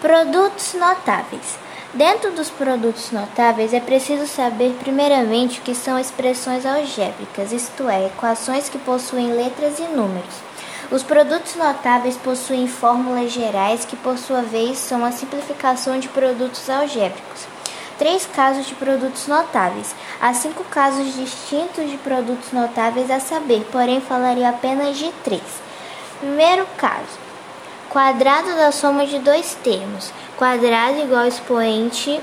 Produtos notáveis. Dentro dos produtos notáveis, é preciso saber primeiramente o que são expressões algébricas, isto é, equações que possuem letras e números. Os produtos notáveis possuem fórmulas gerais que, por sua vez, são a simplificação de produtos algébricos. Três casos de produtos notáveis. Há cinco casos distintos de produtos notáveis a saber, porém falarei apenas de três. Primeiro caso: quadrado da soma de dois termos. Quadrado igual a expoente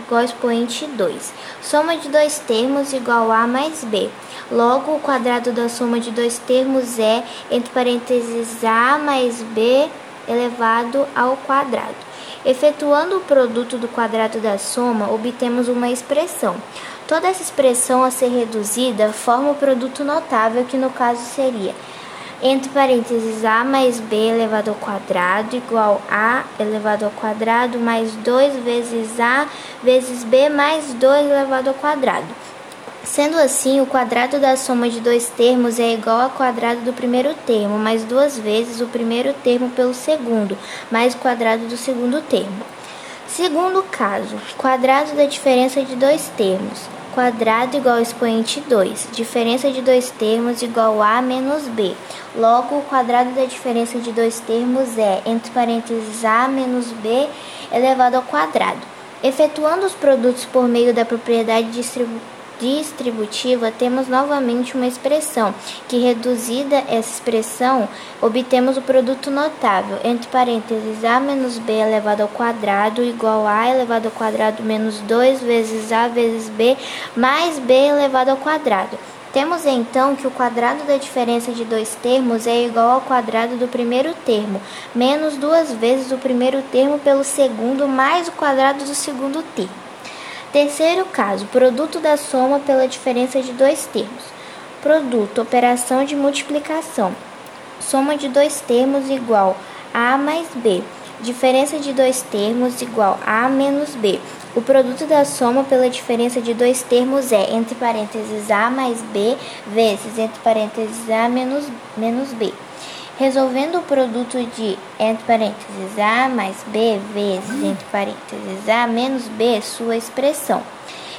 igual expoente 2. Soma de dois termos igual a mais b. Logo, o quadrado da soma de dois termos é, entre parênteses, a mais b elevado ao quadrado. Efetuando o produto do quadrado da soma, obtemos uma expressão. Toda essa expressão a ser reduzida forma o produto notável, que no caso seria entre parênteses a mais b elevado ao quadrado igual a elevado ao quadrado mais 2 vezes a vezes b mais 2 elevado ao quadrado. Sendo assim, o quadrado da soma de dois termos é igual ao quadrado do primeiro termo, mais duas vezes o primeiro termo pelo segundo, mais o quadrado do segundo termo. Segundo caso, quadrado da diferença de dois termos. Quadrado igual expoente 2. Diferença de dois termos igual a menos b. Logo, o quadrado da diferença de dois termos é, entre parênteses, a menos b elevado ao quadrado. Efetuando os produtos por meio da propriedade distributiva, temos novamente uma expressão, que reduzida essa expressão, obtemos o produto notável, entre parênteses, a menos b elevado ao quadrado igual a elevado ao quadrado menos 2 vezes a vezes b mais b elevado ao quadrado. Temos então que o quadrado da diferença de dois termos é igual ao quadrado do primeiro termo, menos duas vezes o primeiro termo pelo segundo, mais o quadrado do segundo termo. Terceiro caso, produto da soma pela diferença de dois termos. Produto, operação de multiplicação. Soma de dois termos igual a mais b. Diferença de dois termos igual a menos b. O produto da soma pela diferença de dois termos é, entre parênteses, a mais b vezes, entre parênteses, a menos, menos b. Resolvendo o produto de, entre parênteses, a mais b vezes, entre parênteses, a menos b, sua expressão.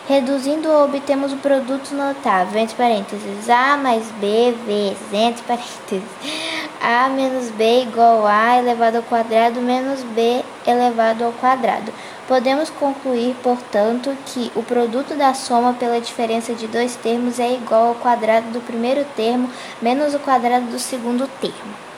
Reduzindo, obtemos o produto notável, entre parênteses, a mais b vezes, entre parênteses, a menos b igual a elevado ao quadrado menos b elevado ao quadrado. Podemos concluir, portanto, que o produto da soma pela diferença de dois termos é igual ao quadrado do primeiro termo menos o quadrado do segundo termo.